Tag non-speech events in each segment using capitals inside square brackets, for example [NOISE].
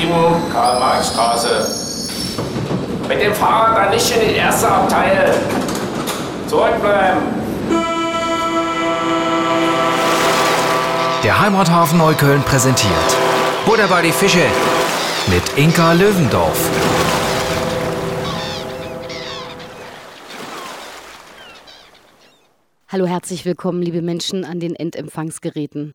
7, Karl-Marx-Straße. Mit dem Fahrrad dann nicht in die erste Abteil. Zurückbleiben. Der Heimathafen Neukölln präsentiert Butter bei die Fische mit Inka Löwendorf. Hallo, herzlich willkommen, liebe Menschen an den Endempfangsgeräten.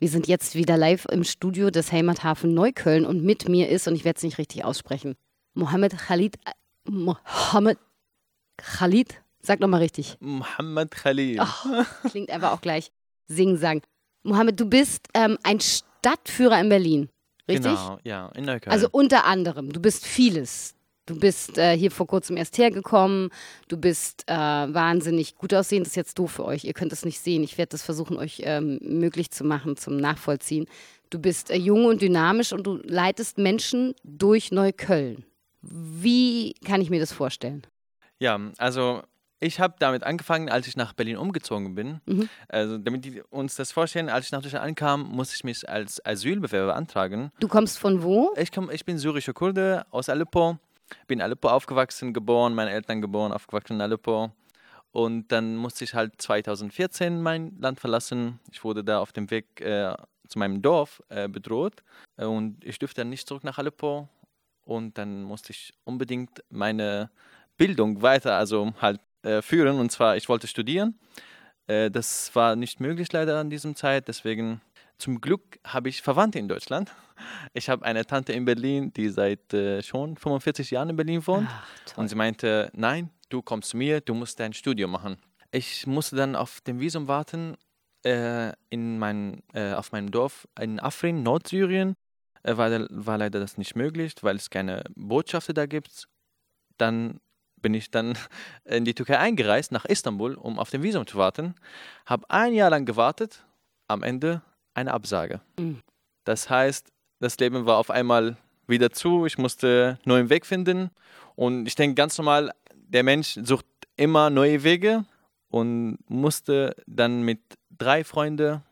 Wir sind jetzt wieder live im Studio des Heimathafen Neukölln und mit mir ist, und ich werde es nicht richtig aussprechen, Mohammed Khalid. Äh, Mohammed Khalid? Sag nochmal richtig. Mohammed Khalid. Oh, klingt einfach auch gleich singen sagen. Mohammed, du bist ähm, ein Stadtführer in Berlin, richtig? Genau, ja, in Neukölln. Also unter anderem, du bist vieles. Du bist äh, hier vor kurzem erst hergekommen. Du bist äh, wahnsinnig gut aussehend. Das ist jetzt doof für euch. Ihr könnt es nicht sehen. Ich werde das versuchen, euch ähm, möglich zu machen zum Nachvollziehen. Du bist äh, jung und dynamisch und du leitest Menschen durch Neukölln. Wie kann ich mir das vorstellen? Ja, also ich habe damit angefangen, als ich nach Berlin umgezogen bin. Mhm. Also, damit die uns das vorstellen, als ich nach Deutschland ankam, musste ich mich als Asylbewerber beantragen. Du kommst von wo? Ich, komm, ich bin syrischer Kurde aus Aleppo bin in Aleppo aufgewachsen, geboren, meine Eltern geboren, aufgewachsen in Aleppo. Und dann musste ich halt 2014 mein Land verlassen. Ich wurde da auf dem Weg äh, zu meinem Dorf äh, bedroht und ich durfte dann nicht zurück nach Aleppo. Und dann musste ich unbedingt meine Bildung weiter, also halt äh, führen. Und zwar, ich wollte studieren. Äh, das war nicht möglich leider an diesem Zeit. Deswegen, zum Glück, habe ich Verwandte in Deutschland. Ich habe eine Tante in Berlin, die seit äh, schon 45 Jahren in Berlin wohnt. Ach, und sie meinte, nein, du kommst zu mir, du musst dein Studium machen. Ich musste dann auf dem Visum warten äh, in mein, äh, auf meinem Dorf in Afrin, Nordsyrien. Äh, war, war leider das nicht möglich, weil es keine Botschafter da gibt. Dann bin ich dann [LAUGHS] in die Türkei eingereist, nach Istanbul, um auf dem Visum zu warten. Habe ein Jahr lang gewartet, am Ende eine Absage. Mhm. Das heißt, das Leben war auf einmal wieder zu. Ich musste einen neuen Weg finden. Und ich denke ganz normal, der Mensch sucht immer neue Wege und musste dann mit drei Freunden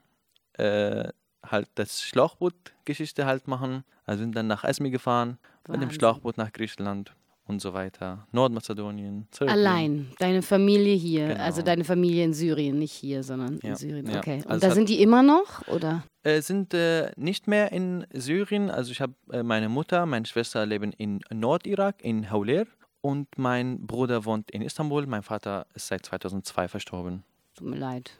äh, halt das Schlauchboot-Geschichte halt machen. Also sind dann nach Esmi gefahren, Wahnsinn. mit dem Schlauchboot nach Griechenland und so weiter. Nordmazedonien. Serbien. Allein, deine Familie hier, genau. also deine Familie in Syrien, nicht hier, sondern ja. in Syrien. Okay. Und also da sind die immer noch, oder? Äh, sind äh, nicht mehr in Syrien. Also ich habe äh, meine Mutter, meine Schwester leben in Nordirak, in Hauler. Und mein Bruder wohnt in Istanbul. Mein Vater ist seit 2002 verstorben. Tut mir leid.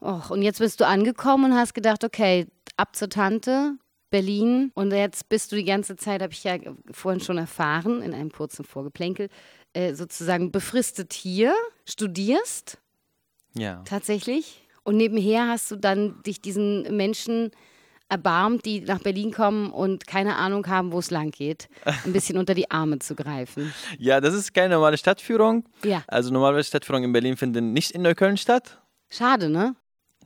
Och, und jetzt bist du angekommen und hast gedacht, okay, ab zur Tante, Berlin. Und jetzt bist du die ganze Zeit, habe ich ja vorhin schon erfahren, in einem kurzen Vorgeplänkel, äh, sozusagen befristet hier, studierst. Ja. Tatsächlich. Und nebenher hast du dann dich diesen Menschen erbarmt, die nach Berlin kommen und keine Ahnung haben, wo es lang geht, ein bisschen unter die Arme zu greifen. [LAUGHS] Ja, das ist keine normale Stadtführung. Ja. Also normale Stadtführungen in Berlin finden nicht in Neukölln statt. Schade, ne?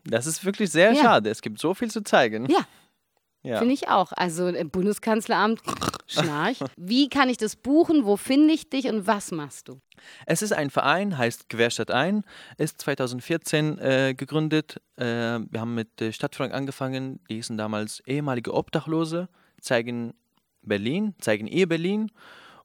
Das ist wirklich sehr ja. schade. Es gibt so viel zu zeigen. Ja, ja. Finde ich auch. Also im Bundeskanzleramt schnarch. Wie kann ich das buchen? Wo finde ich dich und was machst du? Es ist ein Verein, heißt Querstadt ein, ist 2014 äh, gegründet. Äh, wir haben mit äh, Stadtführung angefangen. Die hießen damals ehemalige Obdachlose, zeigen Berlin, zeigen ihr Berlin.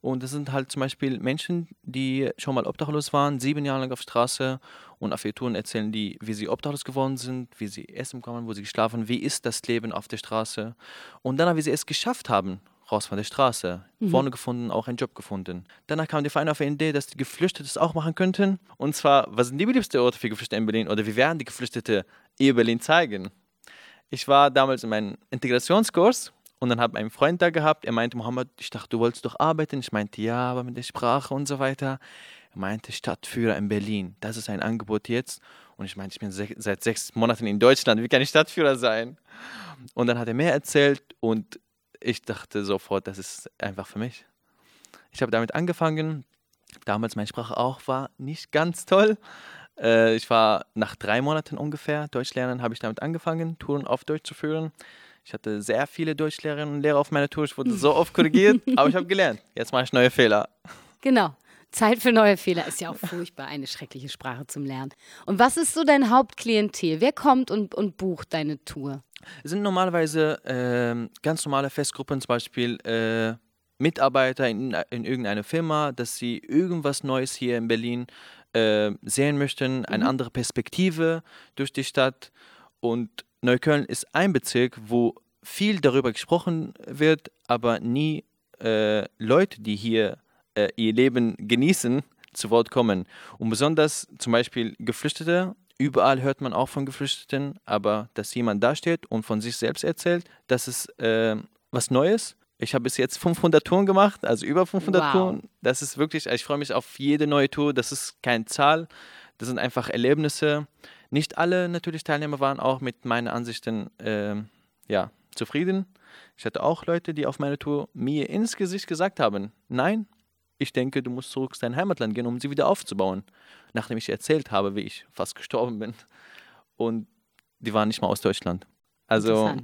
Und das sind halt zum Beispiel Menschen, die schon mal obdachlos waren, sieben Jahre lang auf Straße und auf ihr Touren erzählen die, wie sie obdachlos geworden sind, wie sie essen bekommen, wo sie geschlafen, wie ist das Leben auf der Straße. Und dann, wie sie es geschafft haben, raus von der Straße, mhm. vorne gefunden, auch einen Job gefunden. Danach kam die Verein auf die Idee, dass die Geflüchtete es auch machen könnten. Und zwar, was sind die beliebsten Orte für Geflüchtete in Berlin oder wie werden die Geflüchtete ihr Berlin zeigen? Ich war damals in meinem Integrationskurs und dann habe ich einen Freund da gehabt, er meinte, Mohammed, ich dachte, du wolltest doch arbeiten. Ich meinte, ja, aber mit der Sprache und so weiter. Er meinte, Stadtführer in Berlin, das ist ein Angebot jetzt. Und ich meinte, ich bin seit sechs Monaten in Deutschland, wie kann ich Stadtführer sein? Und dann hat er mehr erzählt und ich dachte sofort, das ist einfach für mich. Ich habe damit angefangen. Damals meine Sprache auch war nicht ganz toll. Äh, ich war nach drei Monaten ungefähr Deutsch lernen, habe ich damit angefangen, Touren auf Deutsch zu führen. Ich hatte sehr viele Deutschlehrerinnen und Lehrer auf meiner Tour. Ich wurde so oft [LAUGHS] korrigiert, aber ich habe gelernt. Jetzt mache ich neue Fehler. Genau. Zeit für neue Fehler ist ja auch furchtbar, eine schreckliche Sprache zum Lernen. Und was ist so dein Hauptklientel? Wer kommt und, und bucht deine Tour? Es sind normalerweise ähm, ganz normale Festgruppen, zum Beispiel äh, Mitarbeiter in, in irgendeiner Firma, dass sie irgendwas Neues hier in Berlin äh, sehen möchten, eine andere Perspektive durch die Stadt. Und Neukölln ist ein Bezirk, wo viel darüber gesprochen wird, aber nie äh, Leute, die hier äh, ihr Leben genießen, zu Wort kommen. Und besonders zum Beispiel Geflüchtete. Überall hört man auch von Geflüchteten, aber dass jemand da steht und von sich selbst erzählt, das ist äh, was Neues. Ich habe bis jetzt 500 Touren gemacht, also über 500 Wow. Touren. Das ist wirklich, ich freue mich auf jede neue Tour. Das ist keine Zahl, das sind einfach Erlebnisse. Nicht alle natürlich Teilnehmer waren auch mit meinen Ansichten ähm, ja, zufrieden. Ich hatte auch Leute, die auf meiner Tour mir ins Gesicht gesagt haben, nein, ich denke, du musst zurück zu dein Heimatland gehen, um sie wieder aufzubauen. Nachdem ich erzählt habe, wie ich fast gestorben bin. Und die waren nicht mal aus Deutschland. Also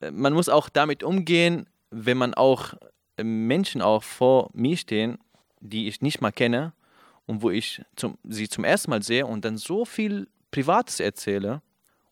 äh, man muss auch damit umgehen, wenn man auch äh, Menschen auch vor mir stehen, die ich nicht mal kenne und wo ich zum, sie zum ersten Mal sehe und dann so viel Privates erzähle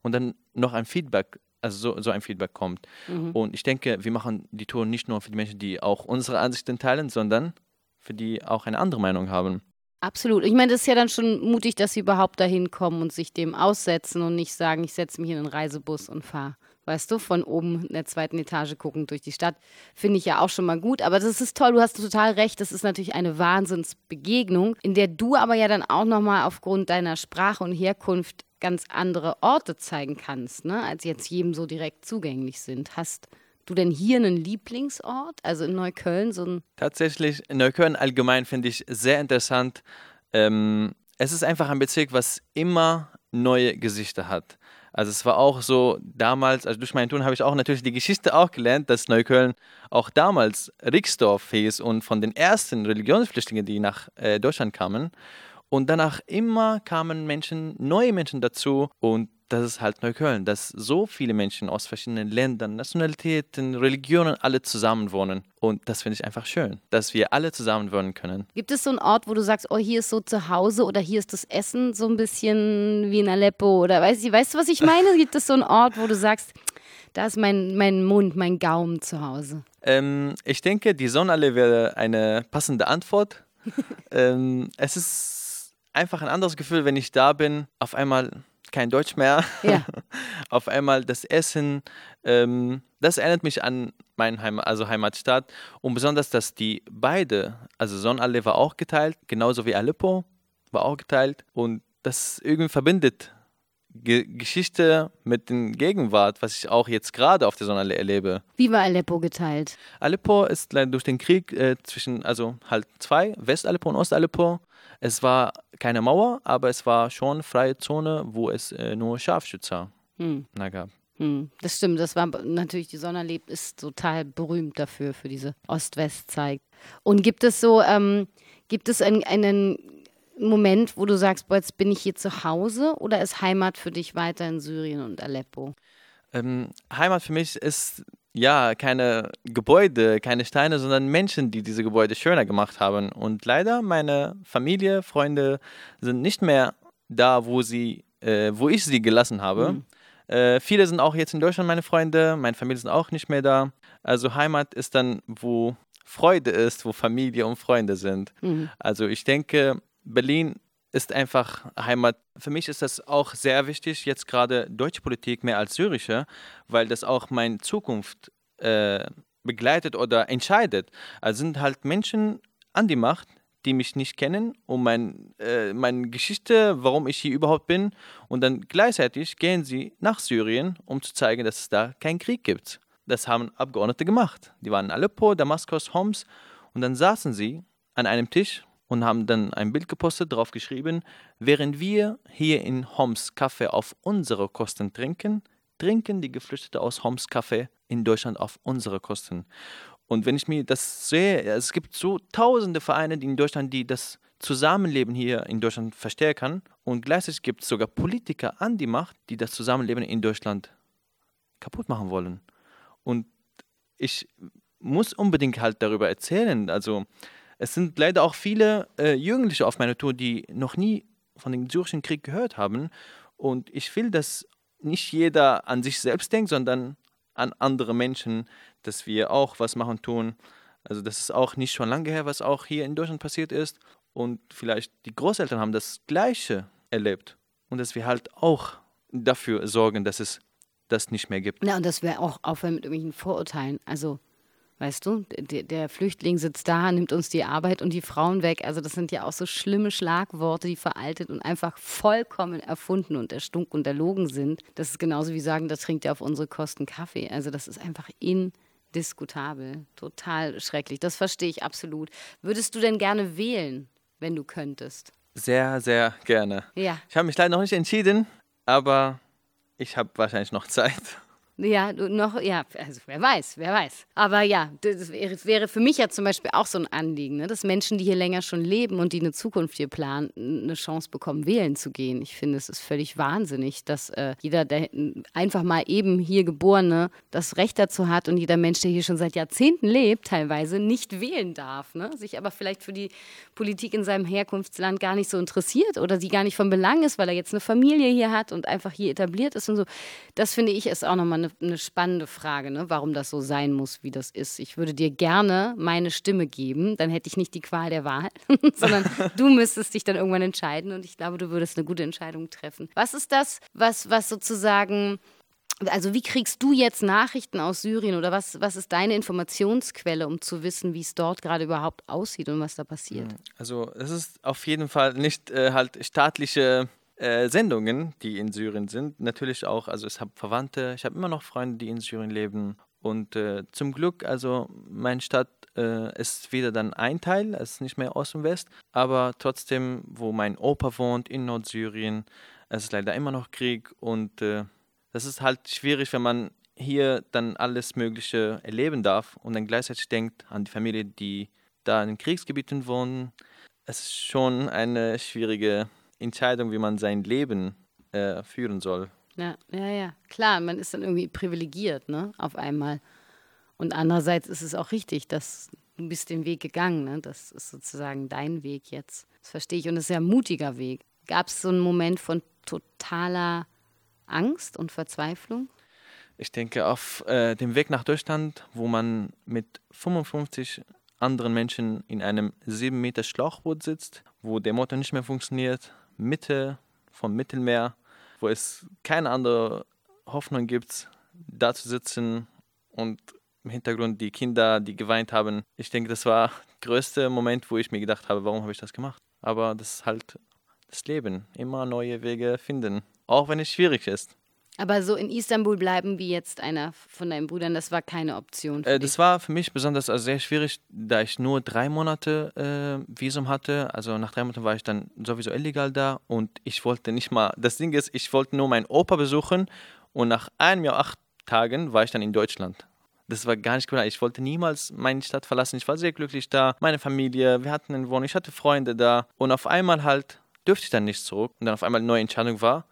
und dann noch ein Feedback, also so, so ein Feedback kommt. Und ich denke, wir machen die Tour nicht nur für die Menschen, die auch unsere Ansichten teilen, sondern für die auch eine andere Meinung haben. Absolut. Ich meine, das ist ja dann schon mutig, dass sie überhaupt dahin kommen und sich dem aussetzen und nicht sagen, ich setze mich in einen Reisebus und fahre. Weißt du, von oben in der zweiten Etage guckend durch die Stadt. Finde ich ja auch schon mal gut. Aber das ist toll, du hast total recht. Das ist natürlich eine Wahnsinnsbegegnung, in der du aber ja dann auch nochmal aufgrund deiner Sprache und Herkunft ganz andere Orte zeigen kannst, ne? als jetzt jedem so direkt zugänglich sind. Hast du denn hier einen Lieblingsort? Also in Neukölln so ein. Tatsächlich, Neukölln allgemein finde ich sehr interessant. Ähm, es ist einfach ein Bezirk, was immer neue Gesichter hat. Also es war auch so damals, also durch meinen Tun habe ich auch natürlich die Geschichte auch gelernt, dass Neukölln auch damals Rixdorf hieß und von den ersten Religionsflüchtlingen, die nach äh, Deutschland kamen. Und danach immer kamen Menschen, neue Menschen dazu und das ist halt Neukölln, dass so viele Menschen aus verschiedenen Ländern, Nationalitäten, Religionen alle zusammen wohnen. Und das finde ich einfach schön, dass wir alle zusammen wohnen können. Gibt es so einen Ort, wo du sagst, oh, hier ist so zu Hause oder hier ist das Essen so ein bisschen wie in Aleppo oder weißt du, weißt du, was ich meine? Gibt es so einen Ort, wo du sagst, da ist mein, mein Mund, mein Gaumen zu Hause? Ähm, ich denke, die Sonnenallee wäre eine passende Antwort. [LAUGHS] ähm, es ist einfach ein anderes Gefühl, wenn ich da bin, auf einmal kein Deutsch mehr. Ja. [LAUGHS] auf einmal das Essen, ähm, das erinnert mich an meine Heim also Heimatstadt und besonders, dass die beide, also Sonnenallee war auch geteilt, genauso wie Aleppo war auch geteilt und das irgendwie verbindet Ge Geschichte mit der Gegenwart, was ich auch jetzt gerade auf der Sonnenallee erlebe. Wie war Aleppo geteilt? Aleppo ist leider durch den Krieg äh, zwischen, also halt zwei, West-Aleppo und Ost-Aleppo. Es war keine Mauer, aber es war schon freie Zone, wo es äh, nur Scharfschützer Hm. gab. Hm, das stimmt, das war natürlich, die Sonderleb ist total berühmt dafür, für diese Ost-West-Zeit. Und gibt es so, ähm, gibt es einen, einen Moment, wo du sagst, boah, jetzt bin ich hier zu Hause oder ist Heimat für dich weiter in Syrien und Aleppo? Ähm, Heimat für mich ist ja keine Gebäude, keine Steine, sondern Menschen, die diese Gebäude schöner gemacht haben. Und leider meine Familie, Freunde sind nicht mehr da, wo sie, äh, wo ich sie gelassen habe. Äh, viele sind auch jetzt in Deutschland meine Freunde, meine Familie sind auch nicht mehr da. Also Heimat ist dann, wo Freude ist, wo Familie und Freunde sind. Also ich denke, Berlin ist einfach Heimat. Für mich ist das auch sehr wichtig, jetzt gerade deutsche Politik mehr als syrische, weil das auch meine Zukunft äh, begleitet oder entscheidet. Also sind halt Menschen an die Macht, die mich nicht kennen und mein, äh, meine Geschichte, warum ich hier überhaupt bin. Und dann gleichzeitig gehen sie nach Syrien, um zu zeigen, dass es da keinen Krieg gibt. Das haben Abgeordnete gemacht. Die waren in Aleppo, Damaskus, Homs und dann saßen sie an einem Tisch und haben dann ein Bild gepostet, darauf geschrieben, während wir hier in Homs Kaffee auf unsere Kosten trinken, trinken die Geflüchteten aus Homs Kaffee in Deutschland auf unsere Kosten. Und wenn ich mir das sehe, es gibt so tausende Vereine in Deutschland, die das Zusammenleben hier in Deutschland verstärken und gleichzeitig gibt es sogar Politiker an die Macht, die das Zusammenleben in Deutschland kaputt machen wollen. Und ich muss unbedingt halt darüber erzählen. Also es sind leider auch viele äh, Jugendliche auf meiner Tour, die noch nie von dem syrischen Krieg gehört haben. Und ich will, dass nicht jeder an sich selbst denkt, sondern an andere Menschen, dass wir auch was machen tun. Also das ist auch nicht schon lange her, was auch hier in Deutschland passiert ist. Und vielleicht die Großeltern haben das Gleiche erlebt. Und dass wir halt auch dafür sorgen, dass es das nicht mehr gibt. Ja, und dass wir auch aufhören mit irgendwelchen Vorurteilen. Also, weißt du, der, der, Flüchtling sitzt da, nimmt uns die Arbeit und die Frauen weg. Also, das sind ja auch so schlimme Schlagworte, die veraltet und einfach vollkommen erfunden und erstunken und erlogen sind. Das ist genauso wie sagen, da trinkt er auf unsere Kosten Kaffee. Also, das ist einfach indiskutabel. Total schrecklich. Das verstehe ich absolut. Würdest du denn gerne wählen, wenn du könntest? Sehr, sehr gerne. Ja. Ich habe mich leider noch nicht entschieden, aber ich habe wahrscheinlich noch Zeit. Ja, noch, ja, also wer weiß, wer weiß. Aber ja, das wäre, für mich ja zum Beispiel auch so ein Anliegen, ne, dass Menschen, die hier länger schon leben und die eine Zukunft hier planen, eine Chance bekommen, wählen zu gehen. Ich finde, es ist völlig wahnsinnig, dass äh, jeder, der einfach mal eben hier Geborene das Recht dazu hat und jeder Mensch, der hier schon seit Jahrzehnten lebt, teilweise nicht wählen darf, ne, sich aber vielleicht für die Politik in seinem Herkunftsland gar nicht so interessiert oder sie gar nicht von Belang ist, weil er jetzt eine Familie hier hat und einfach hier etabliert ist und so. Das finde ich ist auch nochmal eine eine, spannende Frage, ne? warum das so sein muss, wie das ist. Ich würde dir gerne meine Stimme geben, dann hätte ich nicht die Qual der Wahl, [LAUGHS] sondern [LAUGHS] du müsstest dich dann irgendwann entscheiden und ich glaube, du würdest eine gute Entscheidung treffen. Was ist das, was, was sozusagen also wie kriegst du jetzt Nachrichten aus Syrien oder was, was ist deine Informationsquelle, um zu wissen, wie es dort gerade überhaupt aussieht und was da passiert? Also es ist auf jeden Fall nicht äh, halt staatliche äh, Sendungen, die in Syrien sind. Natürlich auch, also ich habe Verwandte, ich habe immer noch Freunde, die in Syrien leben. Und äh, zum Glück, also meine Stadt äh, ist wieder dann ein Teil, es ist nicht mehr Ost und West, aber trotzdem, wo mein Opa wohnt in Nordsyrien, es ist leider immer noch Krieg und äh, das ist halt schwierig, wenn man hier dann alles Mögliche erleben darf und dann gleichzeitig denkt an die Familie, die da in Kriegsgebieten wohnen. Es ist schon eine schwierige Entscheidung, wie man sein Leben äh, führen soll. Ja, ja, ja. Klar, man ist dann irgendwie privilegiert, ne, auf einmal. Und andererseits ist es auch richtig, dass du bist den Weg gegangen, ne? Das ist sozusagen dein Weg jetzt. Das verstehe ich und es ist ja ein mutiger Weg. Gab es so einen Moment von totaler Angst und Verzweiflung? Ich denke, auf äh, dem Weg nach Deutschland, wo man mit 55 anderen Menschen in einem 7 Meter Schlauchboot sitzt, wo der Motor nicht mehr funktioniert, Mitte vom Mittelmeer, wo es keine andere Hoffnung gibt, da zu sitzen und im Hintergrund die Kinder, die geweint haben. Ich denke, das war der größte Moment, wo ich mir gedacht habe, warum habe ich das gemacht? Aber das ist halt das Leben. Immer neue Wege finden, auch wenn es schwierig ist. Aber so in Istanbul bleiben wie jetzt einer von deinen Brüdern, das war keine Option. Äh, das war für mich besonders also sehr schwierig, da ich nur drei Monate äh, Visum hatte. Also nach drei Monaten war ich dann sowieso illegal da und ich wollte nicht mal. Das Ding ist, ich wollte nur meinen Opa besuchen und nach einem Jahr, acht Tagen war ich dann in Deutschland. Das war gar nicht klar. Ich wollte niemals meine Stadt verlassen. Ich war sehr glücklich da. Meine Familie, wir hatten eine Wohnung, ich hatte Freunde da. Und auf einmal halt dürfte ich dann nicht zurück. Und dann auf einmal eine neue Entscheidung war,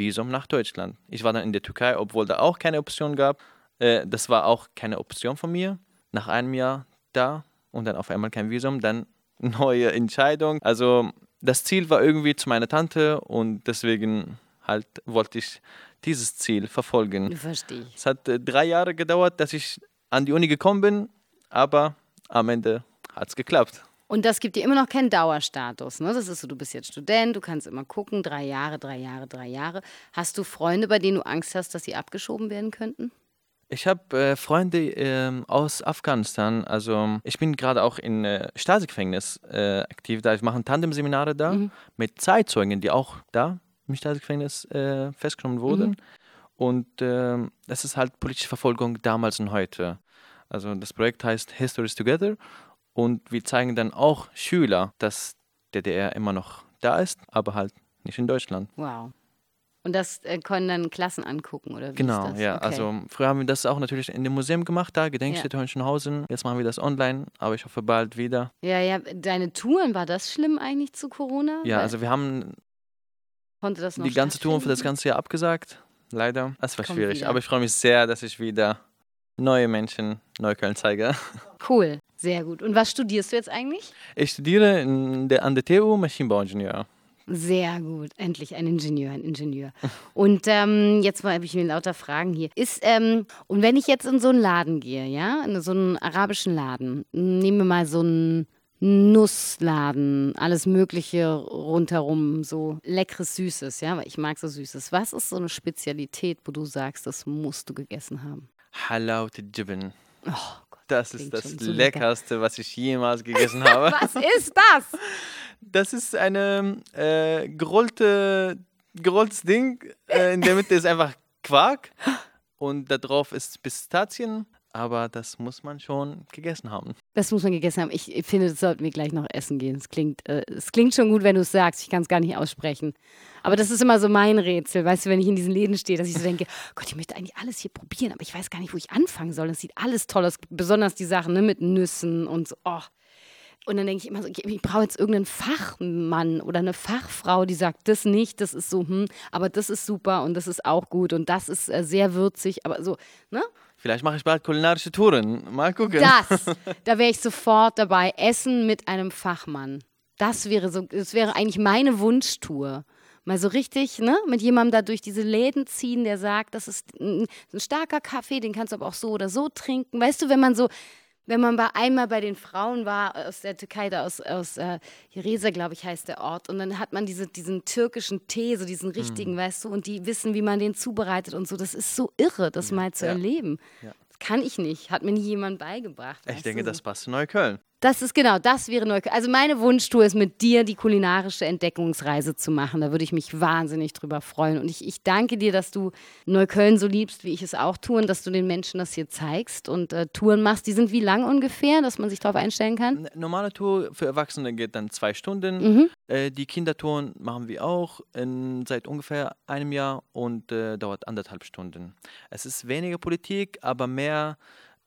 Visum nach Deutschland. Ich war dann in der Türkei, obwohl da auch keine Option gab. Äh, das war auch keine Option von mir. Nach einem Jahr da und dann auf einmal kein Visum, dann [LAUGHS] neue Entscheidung. Also das Ziel war irgendwie zu meiner Tante und deswegen halt wollte ich dieses Ziel verfolgen. Verstehe. Es hat äh, drei Jahre gedauert, dass ich an die Uni gekommen bin, aber am Ende hat es geklappt. Und das gibt dir immer noch keinen Dauerstatus. Ne? Das ist so, du bist jetzt Student, du kannst immer gucken, drei Jahre, drei Jahre, drei Jahre. Hast du Freunde, bei denen du Angst hast, dass sie abgeschoben werden könnten? Ich habe äh, Freunde äh, aus Afghanistan. Also ich bin gerade auch in äh, Stasi-Gefängnis äh, aktiv. Da ich mache Tandem-Seminare da mhm. mit Zeitzeugen, die auch da im Stasi-Gefängnis äh, festgenommen wurden. Mhm. Und äh, es ist halt politische Verfolgung damals und heute. Also das Projekt heißt Histories Together und wir zeigen dann auch Schüler, dass der DDR immer noch da ist, aber halt nicht in Deutschland. Wow. Und das äh, können dann Klassen angucken, oder wie Genau, ist das? ja. Okay. Also früher haben wir das auch natürlich in dem Museum gemacht, da Gedenkstätte ja. Hohenschönhausen. Jetzt machen wir das online, aber ich hoffe bald wieder. Ja, ja. Deine Touren, war das schlimm eigentlich zu Corona? Ja, Weil also wir haben konnte das noch die ganze Tour für das ganze Jahr abgesagt. Leider. Das war Kommt schwierig. Wieder. Aber ich freue mich sehr, dass ich wieder neue Menschen Neukölln zeige. Cool. Sehr gut. Und was studierst du jetzt eigentlich? Ich studiere der, an der TU Maschinenbauingenieur. Sehr gut. Endlich ein Ingenieur, ein Ingenieur. [LAUGHS] Und ähm, jetzt habe ich mir lauter Fragen hier. Ist, ähm, und wenn ich jetzt in so einen Laden gehe, ja, in so einen arabischen Laden, nehmen wir mal so einen Nussladen, alles Mögliche rundherum, so leckeres Süßes, ja, weil ich mag so Süßes. Was ist so eine Spezialität, wo du sagst, das musst du gegessen haben? Halaut Jibin. Oh Das ist das so lecker. Leckerste, was ich jemals gegessen habe. [LAUGHS] Was ist das? Das ist eine äh, gerollte, gerolltes Ding. Äh, in der Mitte ist einfach Quark und da drauf ist Pistazien. Aber das muss man schon gegessen haben. Das muss man gegessen haben. Ich finde, das sollten wir gleich noch essen gehen. Es klingt, äh, klingt schon gut, wenn du es sagst. Ich kann es gar nicht aussprechen. Aber das ist immer so mein Rätsel, weißt du, wenn ich in diesen Läden stehe, dass ich so denke, Gott, ich möchte eigentlich alles hier probieren, aber ich weiß gar nicht, wo ich anfangen soll. Es sieht alles toll aus, besonders die Sachen ne, mit Nüssen und so. Oh. Und dann denke ich immer so, ich, ich brauche jetzt irgendeinen Fachmann oder eine Fachfrau, die sagt, das nicht, das ist so, hm, aber das ist super und das ist auch gut und das ist äh, sehr würzig, aber so, ne? Vielleicht mache ich bald kulinarische Touren. Mal gucken. Das, [LAUGHS] da wäre ich sofort dabei. Essen mit einem Fachmann. Das wäre so, das wäre eigentlich meine Wunschtour. Mal so richtig, ne, mit jemandem da durch diese Läden ziehen, der sagt, das ist ein, ein starker Kaffee, den kannst du aber auch so oder so trinken. Weißt du, wenn man so, wenn man bei einmal bei den Frauen war aus der Türkei, da aus, aus äh, Jereza, glaube ich, heißt der Ort, und dann hat man diese, diesen türkischen Tee, so diesen richtigen, weißt du, und die wissen, wie man den zubereitet und so. Das ist so irre, das mal zu Ja. erleben. Ja. Das kann ich nicht, hat mir nie jemand beigebracht. Ich denke, du? das passt zu Neukölln. Das ist genau, das wäre Neukölln. Also meine Wunschtour ist mit dir die kulinarische Entdeckungsreise zu machen. Da würde ich mich wahnsinnig drüber freuen. Und ich, ich danke dir, dass du Neukölln so liebst, wie ich es auch tue, und dass du den Menschen das hier zeigst und äh, Touren machst. Die sind wie lang ungefähr, dass man sich darauf einstellen kann? Eine normale Tour für Erwachsene geht dann zwei Stunden. Mhm. Äh, die Kindertouren machen wir auch in, seit ungefähr einem Jahr und äh, dauert anderthalb Stunden. Es ist weniger Politik, aber mehr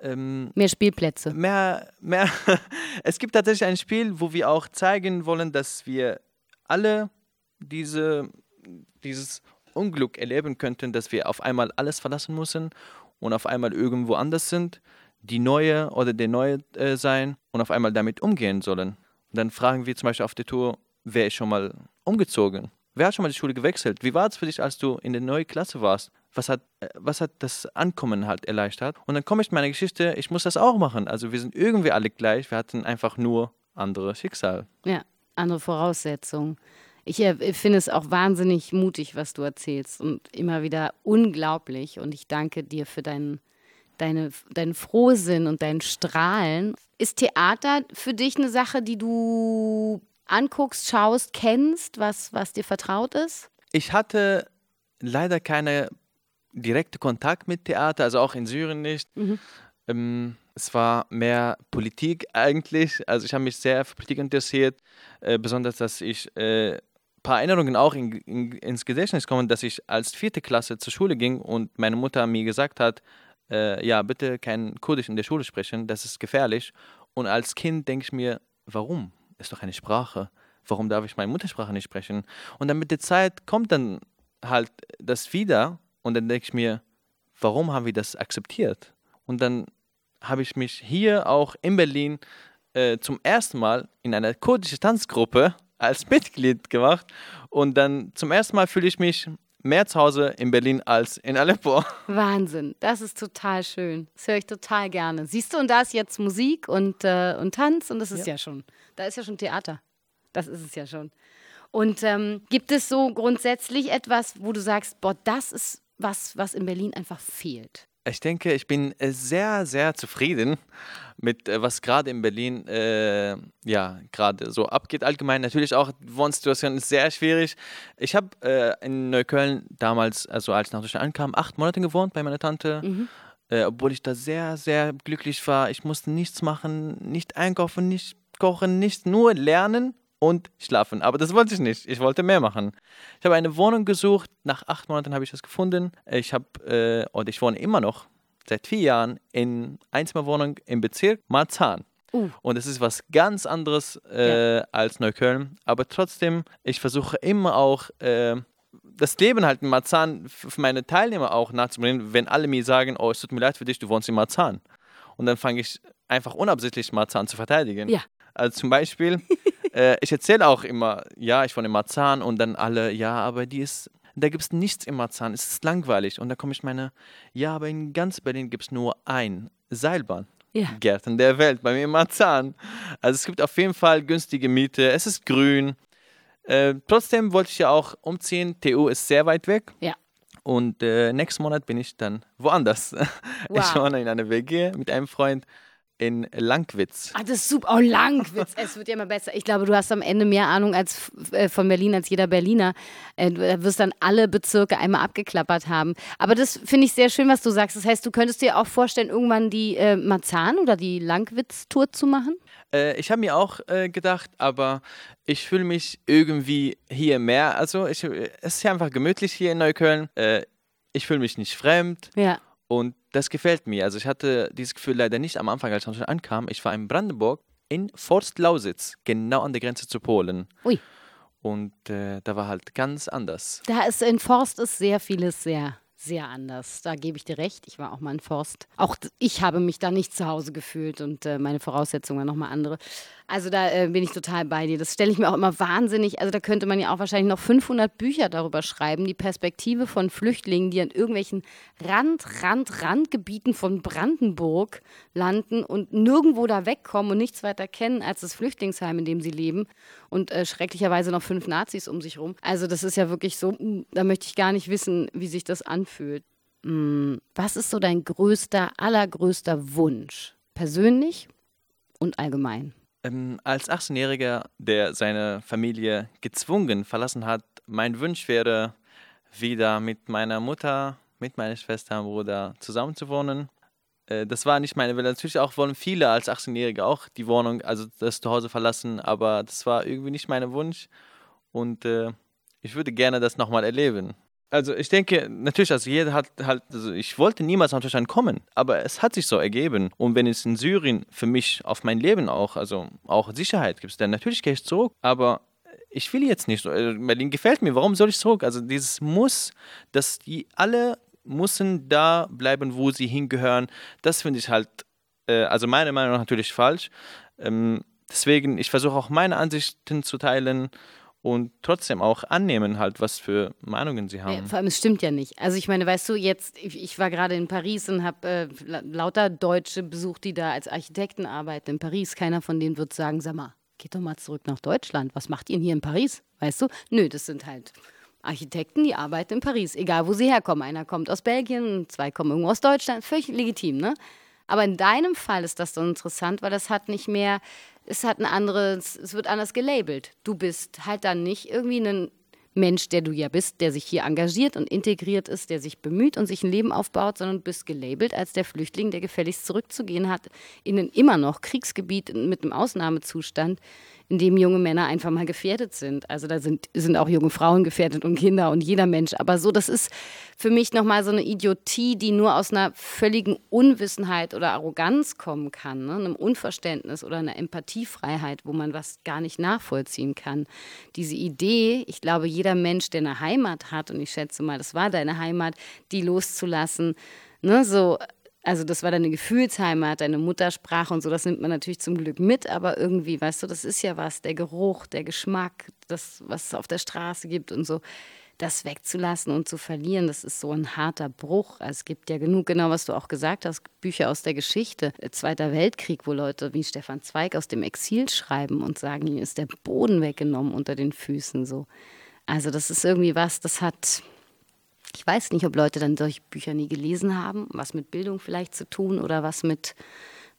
ähm, Mehr Spielplätze. mehr, mehr. [LAUGHS] es gibt tatsächlich ein Spiel, wo wir auch zeigen wollen, dass wir alle diese, dieses Unglück erleben könnten, dass wir auf einmal alles verlassen müssen und auf einmal irgendwo anders sind, die Neue oder der Neue äh, sein und auf einmal damit umgehen sollen. Und dann fragen wir zum Beispiel auf der Tour, wer ist schon mal umgezogen? Wer hat schon mal die Schule gewechselt? Wie war es für dich, als du in der neuen Klasse warst? Was hat, äh, was hat das Ankommen halt erleichtert? Und dann komme ich zu meiner Geschichte, ich muss das auch machen. Also wir sind irgendwie alle gleich, wir hatten einfach nur andere Schicksal. Ja, andere Voraussetzungen. Ich äh, finde es auch wahnsinnig mutig, was du erzählst und immer wieder unglaublich. Und ich danke dir für deinen, deine, deinen Frohsinn und dein Strahlen. Ist Theater für dich eine Sache, die du anguckst, schaust, kennst, was, was dir vertraut ist? Ich hatte leider keine direkte Kontakt mit Theater, also auch in Syrien nicht. Ähm, es war mehr Politik eigentlich. Also ich habe mich sehr für Politik interessiert, äh, besonders, dass ich äh, paar Erinnerungen auch in, in, ins Gedächtnis kommen, dass ich als vierte Klasse zur Schule ging und meine Mutter mir gesagt hat, äh, ja, bitte kein Kurdisch in der Schule sprechen, das ist gefährlich. Und als Kind denke ich mir, warum? Ist doch eine Sprache. Warum darf ich meine Muttersprache nicht sprechen? Und dann mit der Zeit kommt dann halt das wieder und dann denke ich mir, warum haben wir das akzeptiert? Und dann habe ich mich hier auch in Berlin äh, zum ersten Mal in einer kurdischen Tanzgruppe als Mitglied gemacht und dann zum ersten Mal fühle ich mich mehr zu Hause in Berlin als in Aleppo. Wahnsinn, das ist total schön. Das höre ich total gerne. Siehst du, und da ist jetzt Musik und, äh, und Tanz und das ist ja. schon, da ist ja schon Theater. Das ist es ja schon. Und ähm, gibt es so grundsätzlich etwas, wo du sagst, boah, das ist was, was in Berlin einfach fehlt? Ich denke, ich bin äh, sehr, sehr zufrieden mit, äh, was gerade in Berlin äh, ja gerade so abgeht. Allgemein natürlich auch, die Wohnsituation ist sehr schwierig. Ich habe äh, in Neukölln damals, also als ich nach Deutschland ankam, acht Monate gewohnt bei meiner Tante. Äh, obwohl ich da sehr, sehr glücklich war. Ich musste nichts machen, nicht einkaufen, nicht kochen, nicht nur lernen und schlafen. Aber das wollte ich nicht. Ich wollte mehr machen. Ich habe eine Wohnung gesucht. Nach acht Monaten habe ich das gefunden. Ich habe, äh, und ich wohne immer noch seit vier Jahren in Einzimmerwohnung im Bezirk Marzahn. Uh. Und es ist was ganz anderes äh, als Neukölln. Aber trotzdem, ich versuche immer auch äh, das Leben halt in Marzahn für meine Teilnehmer auch nachzubringen, wenn alle mir sagen, oh, es tut mir leid für dich, du wohnst in Marzahn. Und dann fange ich einfach unabsichtlich Marzahn zu verteidigen. Ja. Also zum Beispiel, [LAUGHS] äh, ich erzähle auch immer, ja, ich wohne in Marzahn und dann alle, ja, aber die ist, da gibt es nichts in Marzahn, es ist langweilig. Und da komme ich meine, ja, aber in ganz Berlin gibt es nur ein Seilbahn. Ja. Gärten der Welt, bei mir in Marzahn. Also es gibt auf jeden Fall günstige Miete, es ist grün. Äh, trotzdem wollte ich ja auch umziehen. TU ist sehr weit weg. Ja. Und äh, nächsten Monat bin ich dann woanders. [LAUGHS] Ich Wow. wohne in einer WG mit einem Freund in Langwitz. Ah, das ist super. Oh, Langwitz. [LAUGHS] Es wird ja immer besser. Ich glaube, du hast am Ende mehr Ahnung als äh, von Berlin als jeder Berliner. Äh, du wirst dann alle Bezirke einmal abgeklappert haben. Aber das finde ich sehr schön, was du sagst. Das heißt, du könntest dir auch vorstellen, irgendwann die äh, Marzahn oder die Langwitz-Tour zu machen? Äh, ich habe mir auch äh, gedacht, aber ich fühle mich irgendwie hier mehr. Also ich, es ist ja einfach gemütlich hier in Neukölln. Äh, ich fühle mich nicht fremd. Ja. Und das gefällt mir. Also ich hatte dieses Gefühl leider nicht am Anfang, als ich schon ankam. Ich war in Brandenburg in Forst-Lausitz, genau an der Grenze zu Polen. Ui. Und äh, da war halt ganz anders. Da ist in Forst ist sehr vieles sehr, sehr anders. Da gebe ich dir recht. Ich war auch mal in Forst. Auch ich habe mich da nicht zu Hause gefühlt und äh, meine Voraussetzungen waren nochmal andere. Also da äh, bin ich total bei dir. Das stelle ich mir auch immer wahnsinnig. Also da könnte man ja auch wahrscheinlich noch 500 Bücher darüber schreiben. Die Perspektive von Flüchtlingen, die an irgendwelchen Rand, Rand, Randgebieten von Brandenburg landen und nirgendwo da wegkommen und nichts weiter kennen als das Flüchtlingsheim, in dem sie leben und äh, schrecklicherweise noch fünf Nazis um sich rum. Also das ist ja wirklich so, mm, da möchte ich gar nicht wissen, wie sich das anfühlt. Mm, Was ist so dein größter, allergrößter Wunsch? Persönlich und allgemein. Ähm, als 18-Jähriger, der seine Familie gezwungen verlassen hat, mein Wunsch wäre, wieder mit meiner Mutter, mit meiner Schwester und Bruder zusammen zu wohnen. Äh, das war nicht meine Wille. Natürlich auch wollen viele als 18-Jährige auch die Wohnung, also das Zuhause verlassen, aber das war irgendwie nicht mein Wunsch und äh, ich würde gerne das nochmal erleben. Also ich denke, natürlich, also jeder hat halt, also ich wollte niemals nach Deutschland kommen, aber es hat sich so ergeben. Und wenn es in Syrien für mich auf mein Leben auch, also auch Sicherheit gibt, dann natürlich gehe ich zurück. Aber ich will jetzt nicht. so. Also Berlin gefällt mir. Warum soll ich zurück? Also dieses Muss, dass die alle müssen da bleiben, wo sie hingehören. Das finde ich halt, äh, also meiner Meinung nach natürlich falsch. Ähm, deswegen, ich versuche auch meine Ansichten zu teilen und trotzdem auch annehmen halt, was für Meinungen sie Ja, haben. vor allem, es stimmt ja nicht. Also ich meine, weißt du, jetzt, ich, ich war gerade in Paris und habe äh, la- lauter Deutsche besucht, die da als Architekten arbeiten in Paris. Keiner von denen wird sagen, sag mal, geht doch mal zurück nach Deutschland. Was macht ihr denn hier in Paris? Weißt du? Nö, das sind halt Architekten, die arbeiten in Paris, egal wo sie herkommen. Einer kommt aus Belgien, zwei kommen irgendwo aus Deutschland, völlig legitim, ne? Aber in deinem Fall ist das so interessant, weil das hat nicht mehr, es hat ein anderes, es wird anders gelabelt. Du bist halt dann nicht irgendwie ein Mensch, der du ja bist, der sich hier engagiert und integriert ist, der sich bemüht und sich ein Leben aufbaut, sondern bist gelabelt als der Flüchtling, der gefälligst zurückzugehen hat in ein immer noch Kriegsgebiet mit einem Ausnahmezustand, in dem junge Männer einfach mal gefährdet sind. Also da sind, sind auch junge Frauen gefährdet und Kinder und jeder Mensch. Aber so, das ist für mich nochmal so eine Idiotie, die nur aus einer völligen Unwissenheit oder Arroganz kommen kann, ne? einem Unverständnis oder einer Empathiefreiheit, wo man was gar nicht nachvollziehen kann. Diese Idee, ich glaube, jeder Mensch, der eine Heimat hat, und ich schätze mal, das war deine Heimat, die loszulassen, ne? so also das war deine Gefühlsheimat, deine Muttersprache und so, das nimmt man natürlich zum Glück mit, aber irgendwie, weißt du, das ist ja was, der Geruch, der Geschmack, das, was es auf der Straße gibt und so, das wegzulassen und zu verlieren, das ist so ein harter Bruch. Also es gibt ja genug, genau was du auch gesagt hast, Bücher aus der Geschichte, äh, Zweiter Weltkrieg, wo Leute wie Stefan Zweig aus dem Exil schreiben und sagen, ihnen ist der Boden weggenommen unter den Füßen so. Also das ist irgendwie was, das hat, ich weiß nicht, ob Leute dann solche Bücher nie gelesen haben, was mit Bildung vielleicht zu tun oder was mit,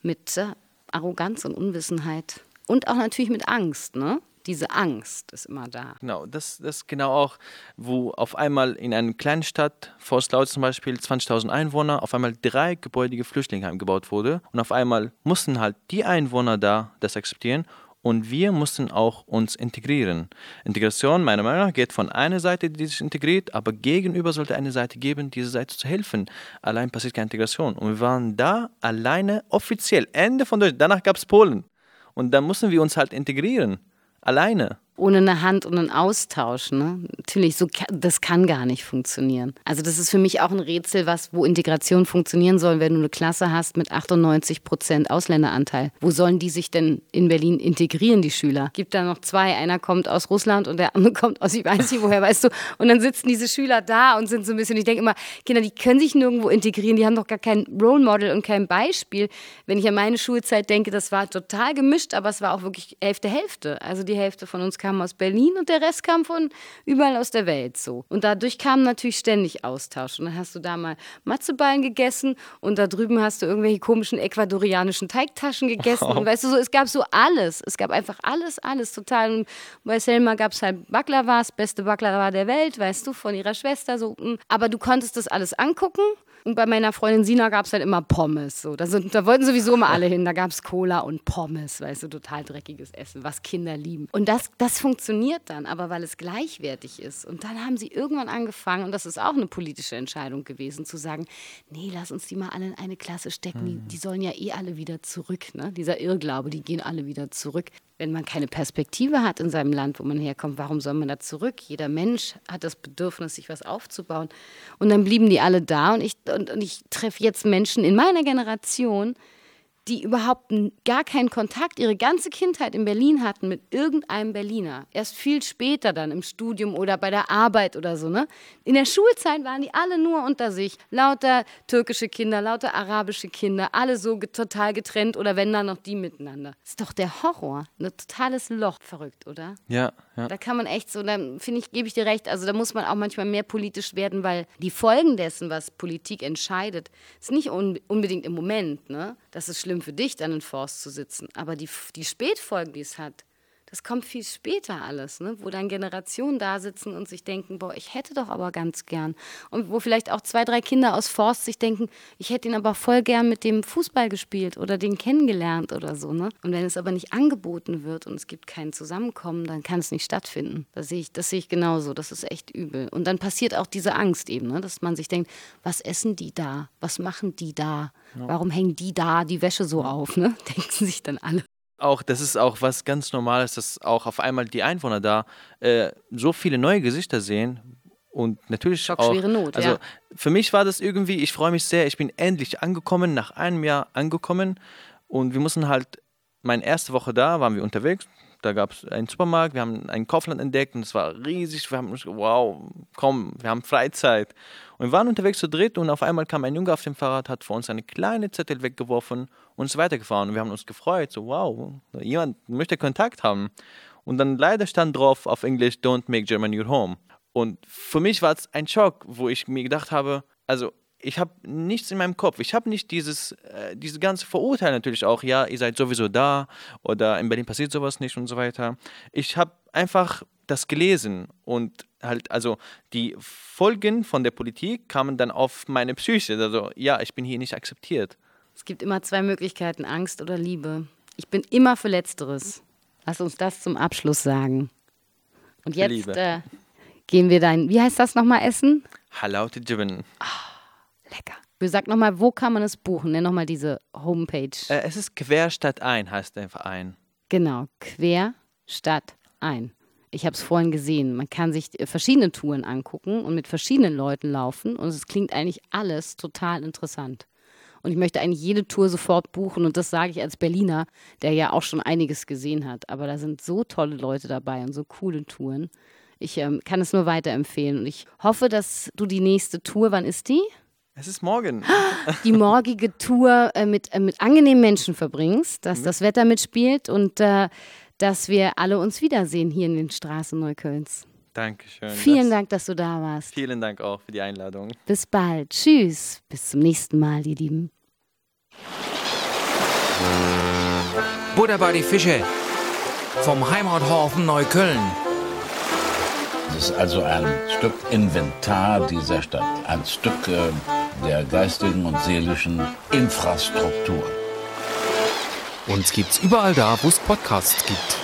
mit äh, Arroganz und Unwissenheit. Und auch natürlich mit Angst, ne? Diese Angst ist immer da. Genau, das ist genau auch, wo auf einmal in einer kleinen Stadt, Forstlaut zum Beispiel, 20.000 Einwohner, auf einmal drei gebäudige Flüchtlingsheim gebaut wurde. Und auf einmal mussten halt die Einwohner da das akzeptieren und wir mussten auch uns integrieren. Integration, meiner Meinung nach, geht von einer Seite, die sich integriert, aber gegenüber sollte eine Seite geben, diese Seite zu helfen. Allein passiert keine Integration. Und wir waren da alleine offiziell, Ende von Deutschland. Danach gab es Polen. Und dann mussten wir uns halt integrieren. Alleine. Ohne eine Hand und einen Austausch. Ne? Natürlich, so, das kann gar nicht funktionieren. Also das ist für mich auch ein Rätsel, was, wo Integration funktionieren soll, wenn du eine Klasse hast mit 98 Prozent Ausländeranteil. Wo sollen die sich denn in Berlin integrieren, die Schüler? Gibt da noch zwei, einer kommt aus Russland und der andere [LAUGHS] kommt aus, ich weiß nicht woher, weißt du. Und dann sitzen diese Schüler da und sind so ein bisschen, ich denke immer, Kinder, die können sich nirgendwo integrieren, die haben doch gar kein Role Model und kein Beispiel. Wenn ich an meine Schulzeit denke, das war total gemischt, aber es war auch wirklich Hälfte, Hälfte. Also die Hälfte von uns kam aus Berlin und der Rest kam von überall aus der Welt so. Und dadurch kam natürlich ständig Austausch. Und dann hast du da mal Matzeballen gegessen und da drüben hast du irgendwelche komischen ecuadorianischen Teigtaschen gegessen. Und weißt du, so, es gab so alles. Es gab einfach alles, alles total. Und bei Selma gab es halt Baklava, das beste Baklava der Welt, weißt du, von ihrer Schwester. So. Aber du konntest das alles angucken und bei meiner Freundin Sina gab es halt immer Pommes. So. Da, sind, da wollten sowieso immer alle hin. Da gab es Cola und Pommes, weißt du, total dreckiges Essen, was Kinder lieben. Und das, das funktioniert dann, aber weil es gleichwertig ist. Und dann haben sie irgendwann angefangen, und das ist auch eine politische Entscheidung gewesen, zu sagen, nee, lass uns die mal alle in eine Klasse stecken. Die, die sollen ja eh alle wieder zurück. Ne? Dieser Irrglaube, die gehen alle wieder zurück wenn man keine Perspektive hat in seinem Land, wo man herkommt, warum soll man da zurück? Jeder Mensch hat das Bedürfnis, sich was aufzubauen. Und dann blieben die alle da und ich, und, und ich treffe jetzt Menschen in meiner Generation, die überhaupt gar keinen Kontakt ihre ganze Kindheit in Berlin hatten mit irgendeinem Berliner. Erst viel später dann im Studium oder bei der Arbeit oder so. Ne? In der Schulzeit waren die alle nur unter sich. Lauter türkische Kinder, lauter arabische Kinder, alle so total getrennt oder wenn dann noch die miteinander. Ist doch der Horror. Ein totales Loch. Verrückt, oder? Ja, ja. Da kann man echt so, da finde ich, gebe ich dir recht, also da muss man auch manchmal mehr politisch werden, weil die Folgen dessen, was Politik entscheidet, ist nicht un unbedingt im Moment, ne? Das ist schlimm für dich, dann in Forst zu sitzen. Aber die, die Spätfolgen, die es hat, das kommt viel später alles, ne? wo dann Generationen da sitzen und sich denken, boah, ich hätte doch aber ganz gern. Und wo vielleicht auch zwei, drei Kinder aus Forst sich denken, ich hätte ihn aber voll gern mit dem Fußball gespielt oder den kennengelernt oder so. Ne? Und wenn es aber nicht angeboten wird und es gibt kein Zusammenkommen, dann kann es nicht stattfinden. Das sehe ich, das sehe ich genauso. Das ist echt übel. Und dann passiert auch diese Angst eben, ne? dass man sich denkt, was essen die da? Was machen die da? Warum hängen die da die Wäsche so auf? Ne? [LAUGHS] Denken sich dann alle auch, das ist auch was ganz Normales, dass auch auf einmal die Einwohner da äh, so viele neue Gesichter sehen. Und natürlich auch. Not, also ja. für mich war das irgendwie, ich freue mich sehr, ich bin endlich angekommen, nach einem Jahr angekommen. Und wir mussten halt, meine erste Woche da, waren wir unterwegs, da gab es einen Supermarkt, wir haben ein Kaufland entdeckt und es war riesig. Wir haben uns wow, komm, wir haben Freizeit. Und wir waren unterwegs zu dritt und auf einmal kam ein Junge auf dem Fahrrad, hat vor uns eine kleine Zettel weggeworfen und ist weitergefahren. Und wir haben uns gefreut, so wow, jemand möchte Kontakt haben. Und dann leider stand drauf auf Englisch, don't make Germany your home. Und für mich war es ein Schock, wo ich mir gedacht habe, also ich habe nichts in meinem Kopf. Ich habe nicht dieses, äh, diese ganze Verurteilung natürlich auch, ja, ihr seid sowieso da oder in Berlin passiert sowas nicht und so weiter. Ich habe einfach das gelesen und halt, also die Folgen von der Politik kamen dann auf meine Psyche. Also ja, ich bin hier nicht akzeptiert. Es gibt immer zwei Möglichkeiten, Angst oder Liebe. Ich bin immer für Letzteres. Lass uns das zum Abschluss sagen. Und jetzt äh, gehen wir dein, wie heißt das nochmal, essen? Halaute Jibben. Oh lecker. Sag nochmal, wo kann man es buchen? Nenn nochmal diese Homepage. Äh, es ist Querstadt ein, heißt der Verein. Genau, Querstadt ein. Ich habe es vorhin gesehen. Man kann sich äh, verschiedene Touren angucken und mit verschiedenen Leuten laufen und es klingt eigentlich alles total interessant. Und ich möchte eigentlich jede Tour sofort buchen und das sage ich als Berliner, der ja auch schon einiges gesehen hat. Aber da sind so tolle Leute dabei und so coole Touren. Ich ähm, kann es nur weiterempfehlen und ich hoffe, dass du die nächste Tour, wann ist die? Es ist morgen. [GASPS] Die morgige Tour äh, mit, äh, mit angenehmen Menschen verbringst, dass mhm. das Wetter mitspielt und äh, dass wir alle uns wiedersehen hier in den Straßen Neuköllns. Dankeschön. Vielen das, Dank, dass du da warst. Vielen Dank auch für die Einladung. Bis bald. Tschüss. Bis zum nächsten Mal, ihr Lieben. Buddha bei die Fische vom Heimathafen Neukölln. Es ist also ein Stück Inventar dieser Stadt, ein Stück äh, der geistigen und seelischen Infrastruktur. Uns gibt's überall da, wo es Podcasts gibt.